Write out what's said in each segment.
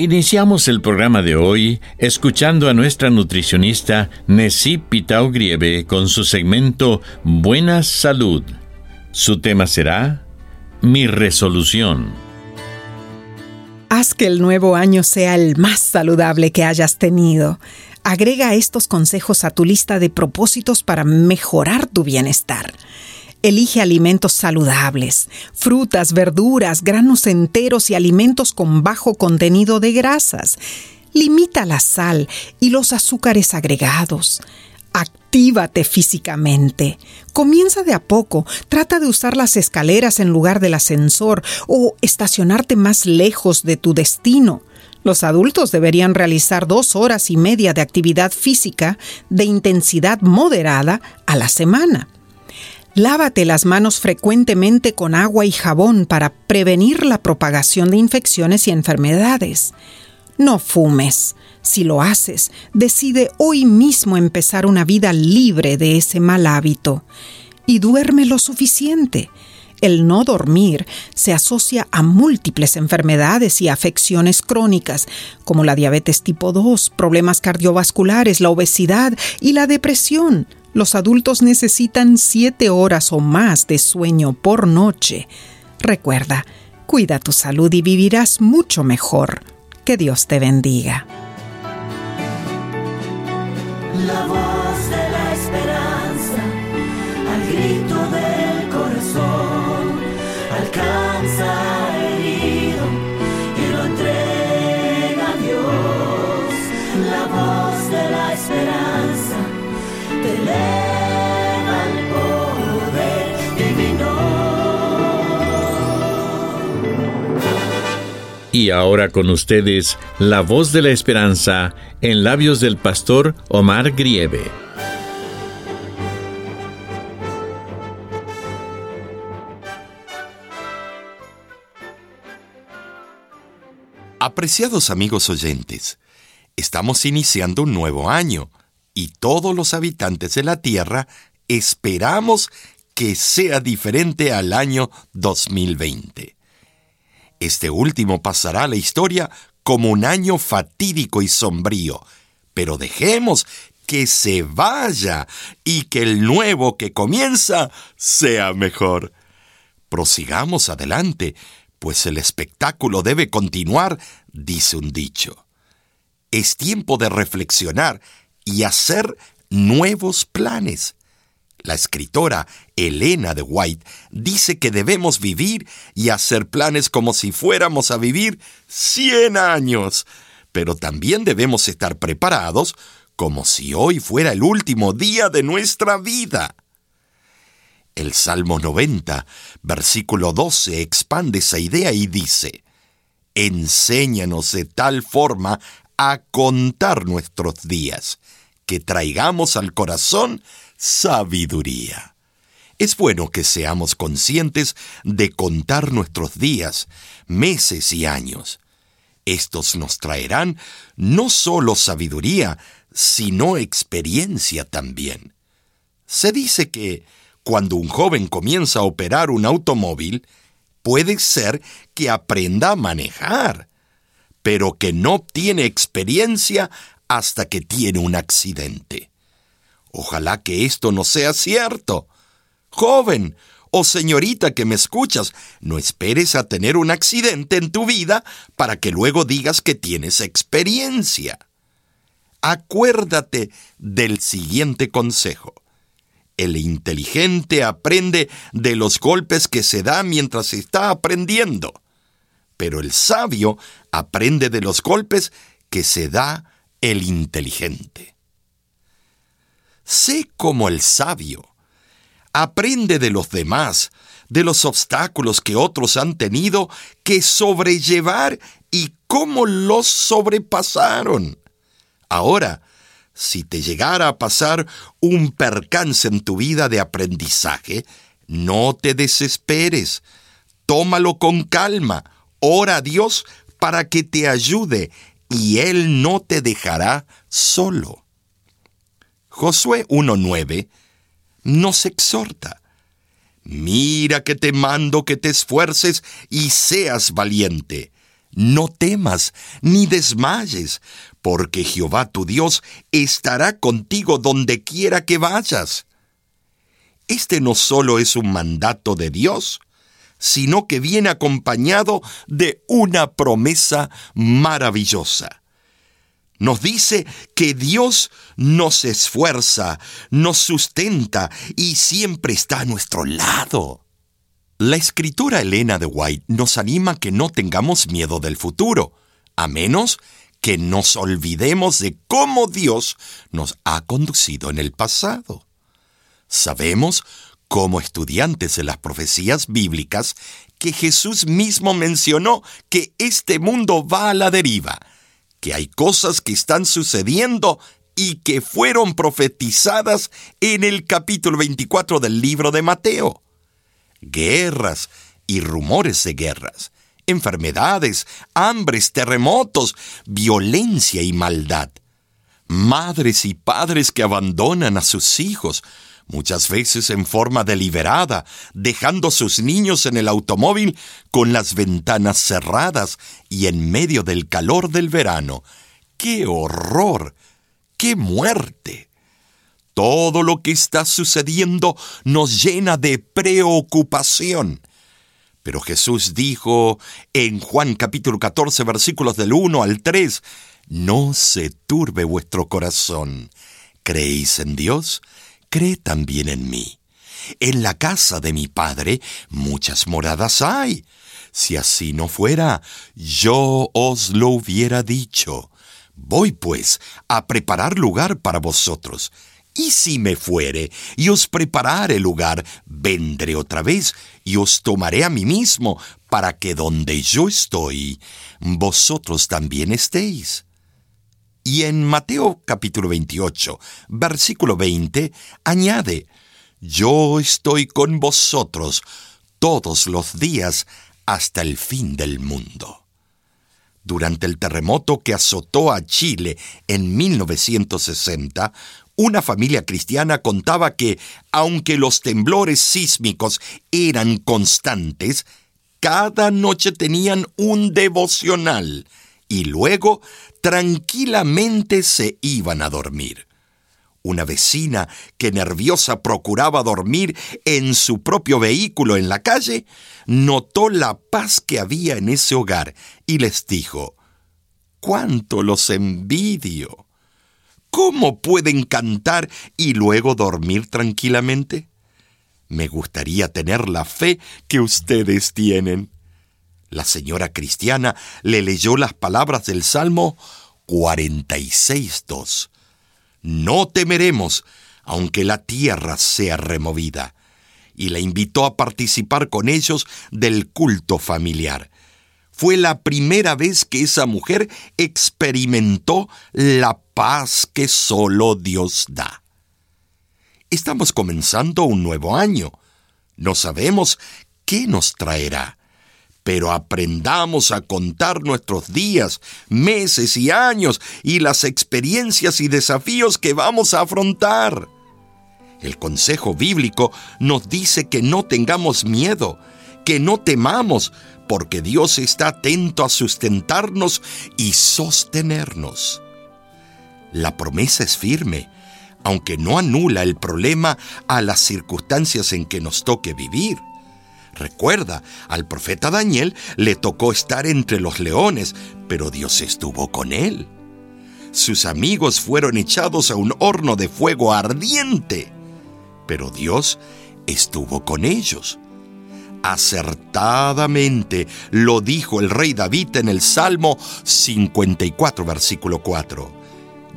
Iniciamos el programa de hoy escuchando a nuestra nutricionista Nessie Pitao Grieve con su segmento Buena Salud. Su tema será Mi resolución. Haz que el nuevo año sea el más saludable que hayas tenido. Agrega estos consejos a tu lista de propósitos para mejorar tu bienestar. Elige alimentos saludables, frutas, verduras, granos enteros y alimentos con bajo contenido de grasas. Limita la sal y los azúcares agregados. Actívate físicamente. Comienza de a poco. Trata de usar las escaleras en lugar del ascensor o estacionarte más lejos de tu destino. Los adultos deberían realizar dos horas y media de actividad física de intensidad moderada a la semana. Lávate las manos frecuentemente con agua y jabón para prevenir la propagación de infecciones y enfermedades. No fumes. Si lo haces, decide hoy mismo empezar una vida libre de ese mal hábito. Y duerme lo suficiente. El no dormir se asocia a múltiples enfermedades y afecciones crónicas, como la diabetes tipo 2, problemas cardiovasculares, la obesidad y la depresión. Los adultos necesitan siete horas o más de sueño por noche. Recuerda, cuida tu salud y vivirás mucho mejor. Que Dios te bendiga. La voz de la esperanza, al grito Y ahora con ustedes, la voz de la esperanza en labios del pastor Omar Grieve. Apreciados amigos oyentes, estamos iniciando un nuevo año y todos los habitantes de la Tierra esperamos que sea diferente al año 2020. Este último pasará a la historia como un año fatídico y sombrío, pero dejemos que se vaya y que el nuevo que comienza sea mejor. Prosigamos adelante, pues el espectáculo debe continuar, dice un dicho. Es tiempo de reflexionar y hacer nuevos planes. La escritora Elena de White dice que debemos vivir y hacer planes como si fuéramos a vivir 100 años, pero también debemos estar preparados como si hoy fuera el último día de nuestra vida. El Salmo 90, versículo 12, expande esa idea y dice, Enséñanos de tal forma a contar nuestros días, que traigamos al corazón sabiduría. Es bueno que seamos conscientes de contar nuestros días, meses y años. Estos nos traerán no solo sabiduría, sino experiencia también. Se dice que cuando un joven comienza a operar un automóvil, puede ser que aprenda a manejar, pero que no obtiene experiencia hasta que tiene un accidente. Ojalá que esto no sea cierto. Joven o señorita que me escuchas, no esperes a tener un accidente en tu vida para que luego digas que tienes experiencia. Acuérdate del siguiente consejo. El inteligente aprende de los golpes que se da mientras está aprendiendo, pero el sabio aprende de los golpes que se da el inteligente. Sé como el sabio. Aprende de los demás, de los obstáculos que otros han tenido que sobrellevar y cómo los sobrepasaron. Ahora, si te llegara a pasar un percance en tu vida de aprendizaje, no te desesperes. Tómalo con calma. Ora a Dios para que te ayude y Él no te dejará solo. Josué 1.9 nos exhorta. Mira que te mando que te esfuerces y seas valiente. No temas ni desmayes, porque Jehová tu Dios estará contigo donde quiera que vayas. Este no solo es un mandato de Dios, sino que viene acompañado de una promesa maravillosa. Nos dice que Dios nos esfuerza, nos sustenta y siempre está a nuestro lado. La escritura Elena de White nos anima que no tengamos miedo del futuro, a menos que nos olvidemos de cómo Dios nos ha conducido en el pasado. Sabemos, como estudiantes de las profecías bíblicas, que Jesús mismo mencionó que este mundo va a la deriva, que hay cosas que están sucediendo y que fueron profetizadas en el capítulo 24 del libro de Mateo. Guerras y rumores de guerras, enfermedades, hambres, terremotos, violencia y maldad. Madres y padres que abandonan a sus hijos, muchas veces en forma deliberada, dejando a sus niños en el automóvil con las ventanas cerradas y en medio del calor del verano. ¡Qué horror! ¡Qué muerte! Todo lo que está sucediendo nos llena de preocupación. Pero Jesús dijo en Juan capítulo 14 versículos del 1 al 3, No se turbe vuestro corazón. ¿Creéis en Dios? Cree también en mí. En la casa de mi Padre muchas moradas hay. Si así no fuera, yo os lo hubiera dicho. Voy pues a preparar lugar para vosotros. Y si me fuere y os preparare lugar, vendré otra vez y os tomaré a mí mismo, para que donde yo estoy, vosotros también estéis. Y en Mateo capítulo 28, versículo 20, añade, Yo estoy con vosotros todos los días hasta el fin del mundo. Durante el terremoto que azotó a Chile en 1960, una familia cristiana contaba que, aunque los temblores sísmicos eran constantes, cada noche tenían un devocional y luego tranquilamente se iban a dormir. Una vecina que nerviosa procuraba dormir en su propio vehículo en la calle, notó la paz que había en ese hogar y les dijo, ¿Cuánto los envidio? ¿Cómo pueden cantar y luego dormir tranquilamente? Me gustaría tener la fe que ustedes tienen. La señora cristiana le leyó las palabras del Salmo 46.2. No temeremos, aunque la tierra sea removida. Y la invitó a participar con ellos del culto familiar. Fue la primera vez que esa mujer experimentó la paz que solo Dios da. Estamos comenzando un nuevo año. No sabemos qué nos traerá pero aprendamos a contar nuestros días, meses y años y las experiencias y desafíos que vamos a afrontar. El consejo bíblico nos dice que no tengamos miedo, que no temamos, porque Dios está atento a sustentarnos y sostenernos. La promesa es firme. aunque no anula el problema a las circunstancias en que nos toque vivir. Recuerda, al profeta Daniel le tocó estar entre los leones, pero Dios estuvo con él. Sus amigos fueron echados a un horno de fuego ardiente, pero Dios estuvo con ellos. Acertadamente lo dijo el rey David en el Salmo 54, versículo 4.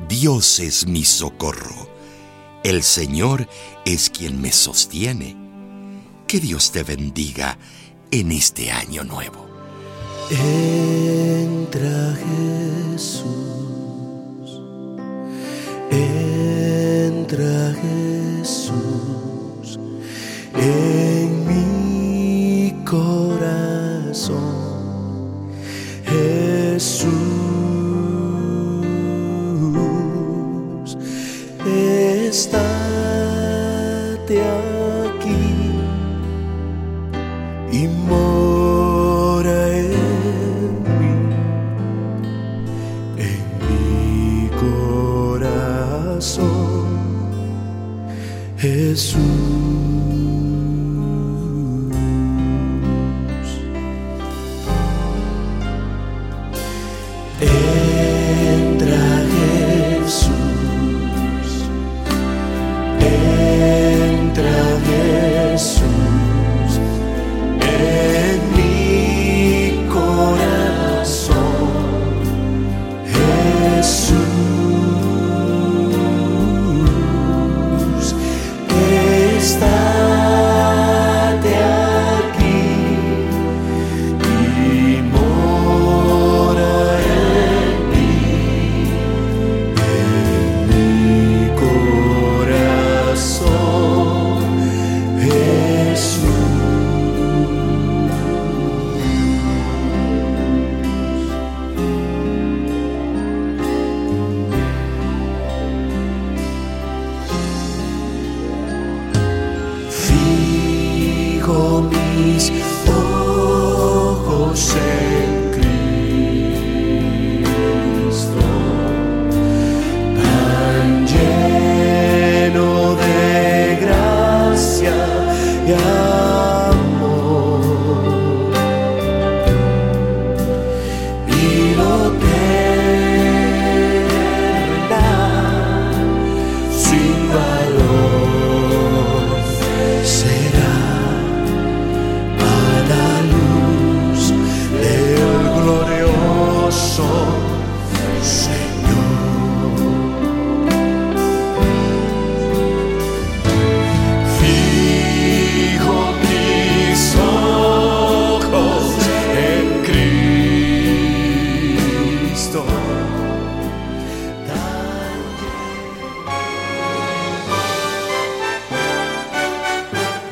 Dios es mi socorro. El Señor es quien me sostiene. Que Dios te bendiga en este año nuevo. Entra Jesús. Jesús. love.